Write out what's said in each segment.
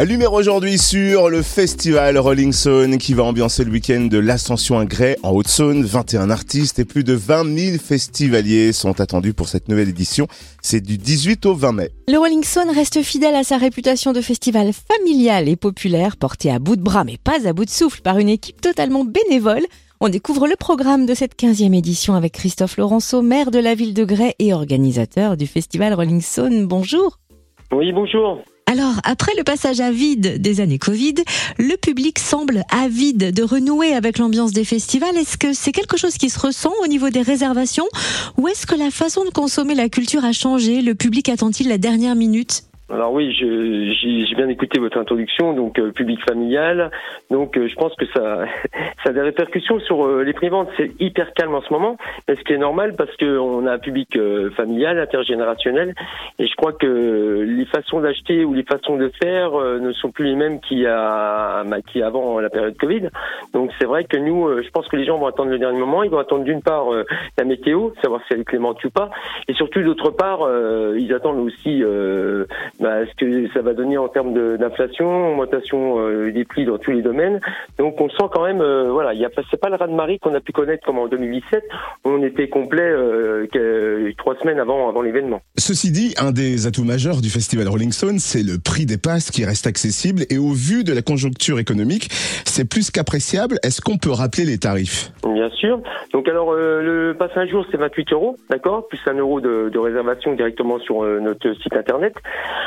Lumière aujourd'hui sur le festival Rolling Stone qui va ambiancer le week-end de l'Ascension à Grès en Haute-Saône. 21 artistes et plus de 20 000 festivaliers sont attendus pour cette nouvelle édition. C'est du 18 au 20 mai. Le Rolling Stone reste fidèle à sa réputation de festival familial et populaire, porté à bout de bras mais pas à bout de souffle par une équipe totalement bénévole. On découvre le programme de cette 15e édition avec Christophe Laurenceau, maire de la ville de Grès et organisateur du festival Rolling Stone. Bonjour. Oui, bonjour. Alors, après le passage à vide des années Covid, le public semble avide de renouer avec l'ambiance des festivals. Est-ce que c'est quelque chose qui se ressent au niveau des réservations ou est-ce que la façon de consommer la culture a changé? Le public attend-il la dernière minute? Alors oui, j'ai bien écouté votre introduction, donc euh, public familial. Donc euh, je pense que ça, ça a des répercussions sur euh, les préventes. C'est hyper calme en ce moment, mais ce qui est normal parce qu'on a un public euh, familial, intergénérationnel, et je crois que les façons d'acheter ou les façons de faire ne sont plus les mêmes qu'il a, bah, avant la période Covid. Donc c'est vrai que nous, je pense que les gens vont attendre le dernier moment. Ils vont attendre d'une part la météo, savoir si elle est clémente ou pas, et surtout d'autre part, ils attendent aussi bah, ce que ça va donner en termes d'inflation, augmentation euh, des prix dans tous les domaines. Donc on sent quand même, euh, voilà, il y a c'est pas le raz de marée qu'on a pu connaître comme en 2017. On était complet euh, trois semaines avant avant l'événement. Ceci dit, un des atouts majeurs du festival Rolling Stone, c'est le prix des passes qui reste accessible et au vu de la conjoncture économique, c'est plus qu'appréciable. Est-ce qu'on peut rappeler les tarifs? Bien sûr. Donc alors le pass un jour c'est 28 euros, d'accord, plus un euro de, de réservation directement sur notre site internet.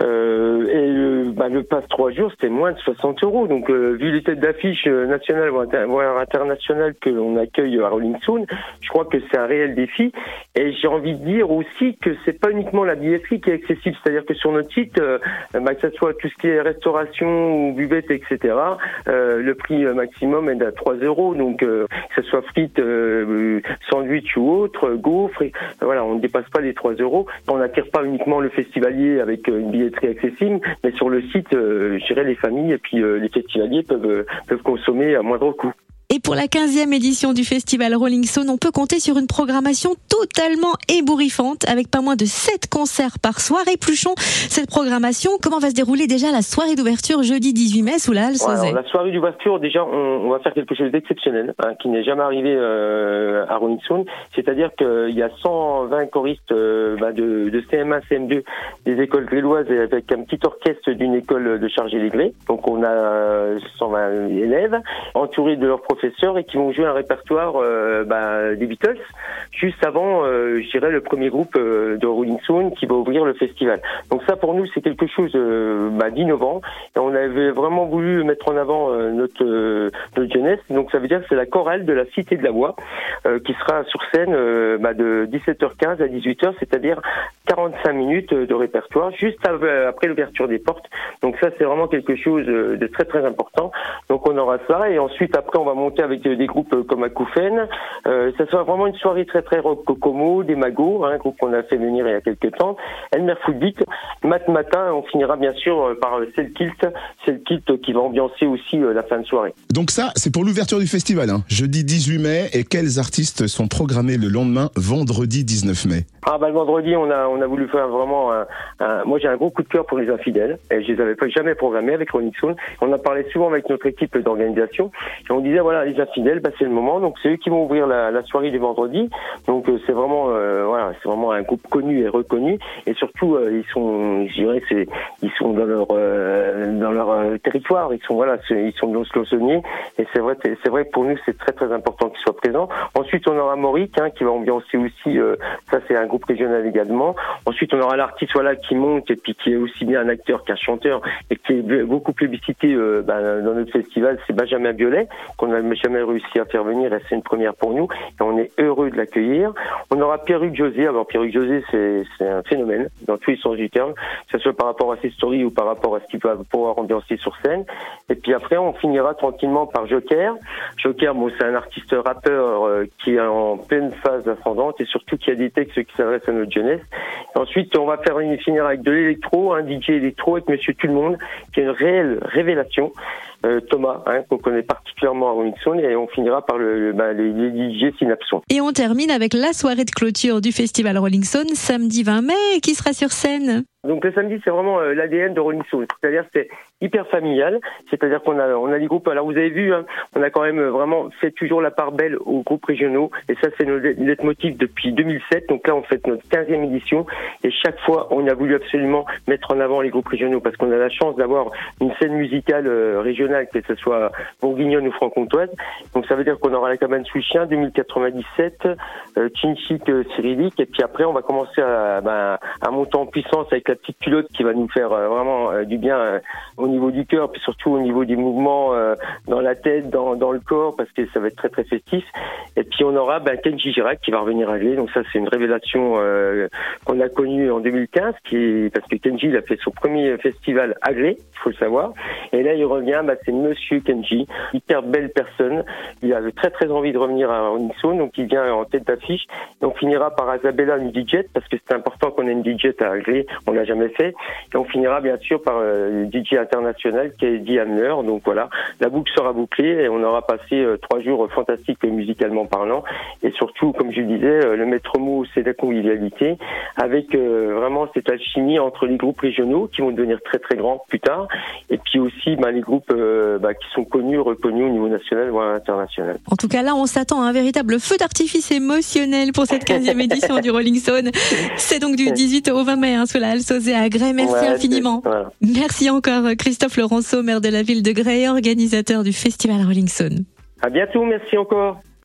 Euh, et le, bah, le pass trois jours, c'était moins de 60 euros. Donc, euh, vu les têtes d'affiche euh, nationales voire internationales que l'on accueille à Rolling Stone, je crois que c'est un réel défi. Et j'ai envie de dire aussi que c'est pas uniquement la billetterie qui est accessible, c'est-à-dire que sur notre site, bah, que ce soit tout ce qui est restauration ou buvette, etc., le prix maximum est à 3 euros. Donc, que ce soit frites, sandwich ou autre, gaufre, voilà, on ne dépasse pas les 3 euros. On n'attire pas uniquement le festivalier avec une billetterie accessible, mais sur le site, euh, je dirais les familles et puis euh, les festivaliers peuvent, euh, peuvent consommer à moindre coût. Pour la 15e édition du festival Rolling Stone, on peut compter sur une programmation totalement ébouriffante avec pas moins de 7 concerts par soir. Et Pluchon, cette programmation, comment va se dérouler déjà la soirée d'ouverture jeudi 18 mai sous la Halle La soirée d'ouverture, déjà, on, va faire quelque chose d'exceptionnel hein, qui n'est jamais arrivé euh, à Rolling Stone. C'est-à-dire qu'il y a 120 choristes euh, bah, de, de, CM1, CM2 des écoles gréloises avec un petit orchestre d'une école de chargé les. Donc on a 120 euh, élèves entourés de leurs professeurs et qui vont jouer un répertoire euh, bah, des Beatles juste avant, euh, je dirais, le premier groupe euh, de Rolling Stone qui va ouvrir le festival. Donc ça, pour nous, c'est quelque chose bah, d'innovant. Et on avait vraiment voulu mettre en avant notre, notre jeunesse. Donc ça veut dire que c'est la chorale de la Cité de la Voix qui sera sur scène bah, de 17h15 à 18h, c'est-à-dire 45 minutes de répertoire juste après l'ouverture des portes. Donc ça, c'est vraiment quelque chose de très très important. Donc on aura ça et ensuite après on va monter avec des groupes comme Akoufen. Euh, ça sera vraiment une soirée très très rock Kokomo, des hein, un groupe qu'on a fait venir il y a quelques temps. Elmer Footbeat, Mat Matin, on finira bien sûr euh, par Selkilt, Selkilt qui va ambiancer aussi euh, la fin de soirée. Donc ça, c'est pour l'ouverture du festival, hein. jeudi 18 mai. Et quels artistes sont programmés le lendemain, vendredi 19 mai? Ah bah le vendredi, on a on a voulu faire vraiment un, moi j'ai un gros coup de cœur pour les infidèles et je les avais jamais programmés avec Ronnie Stone. On a parlé souvent avec notre équipe d'organisation et on disait voilà les infidèles, bah, c'est le moment. Donc c'est eux qui vont ouvrir la, la soirée du vendredi. Donc euh, c'est vraiment, euh, voilà, c'est vraiment un groupe connu et reconnu. Et surtout, euh, ils sont, je dirais, c'est, ils sont dans leur, dans leur territoire. Ils sont, voilà, ils sont dans ce Et c'est vrai, c'est vrai que pour nous, c'est très très important qu'ils soient présents. Ensuite, on aura Mauric, hein, qui va ambiancer aussi. ça, c'est un groupe régional également. Ensuite, on aura l'artiste, voilà, qui monte et puis qui est aussi bien un acteur qu'un chanteur et qui est beaucoup publicité bah, dans notre festival. C'est Benjamin Violet qu'on a jamais réussi à faire venir c'est une première pour nous et on est heureux de l'accueillir. On aura Pierre-Hugues José. Alors Pierre-Hugues José, c'est un phénomène dans tous les sens du terme, que ce soit par rapport à ses stories ou par rapport à ce qu'il va pouvoir ambiancer sur scène. Et puis après, on finira tranquillement par Joker. Joker, bon, c'est un artiste rappeur euh, qui est en pleine phase ascendante et surtout qui a des textes qui à jeunesse. ensuite, on va faire une finir avec de l'électro, un DJ électro avec Monsieur Tout le Monde, qui est une réelle révélation. Euh, Thomas, hein, qu'on connaît particulièrement à Rolling Stone, et on finira par le, bah, les, les DJ Synapson. Et on termine avec la soirée de clôture du festival Rolling Stone, samedi 20 mai, qui sera sur scène? Donc le samedi, c'est vraiment euh, l'ADN de Rolling Stone. C'est-à-dire c'est hyper familial. C'est-à-dire qu'on a on a des groupes. Alors vous avez vu, hein, on a quand même vraiment fait toujours la part belle aux groupes régionaux. Et ça, c'est notre leitmotiv depuis 2007. Donc là, on fait notre 15e édition. Et chaque fois, on a voulu absolument mettre en avant les groupes régionaux parce qu'on a la chance d'avoir une scène musicale euh, régionale, que ce soit bourguignonne ou franc-comtoise. Donc ça veut dire qu'on aura la cabane sous chien 2097, euh, Chinchik euh, cyrillique. Et puis après, on va commencer à, ben, à monter en puissance avec la petite culotte qui va nous faire euh, vraiment euh, du bien au niveau du cœur, puis surtout au niveau des mouvements dans la tête, dans, le corps, parce que ça va être très très festif. Et puis on aura ben, Kenji Girac qui va revenir à Glé. Donc ça c'est une révélation qu'on a connue en 2015, qui parce que Kenji a fait son premier festival à Glé, il faut le savoir. Et là il revient, ben, c'est Monsieur Kenji, hyper belle personne. Il avait très très envie de revenir à Ronixon, donc il vient en tête d'affiche. Et on finira par Isabella DJ parce que c'est important qu'on ait une DJ à Glé. On l'a jamais fait. Et on finira bien sûr par euh, le DJ international qui est Eddie Hamler. Donc voilà, la boucle sera bouclée et on aura passé euh, trois jours fantastiques musicalement parlant. Et surtout, comme je le disais, euh, le maître mot, c'est la convivialité avec vraiment cette alchimie entre les groupes régionaux qui vont devenir très très grands plus tard et puis aussi bah, les groupes bah, qui sont connus, reconnus au niveau national ou international. En tout cas, là, on s'attend à un véritable feu d'artifice émotionnel pour cette 15e édition du Rolling Stone. C'est donc du 18 au 20 mai hein, sous la halle à Grès. Merci infiniment. Merci encore Christophe Laurenceau, maire de la ville de Grès, organisateur du festival Rolling Stone. À bientôt, merci encore.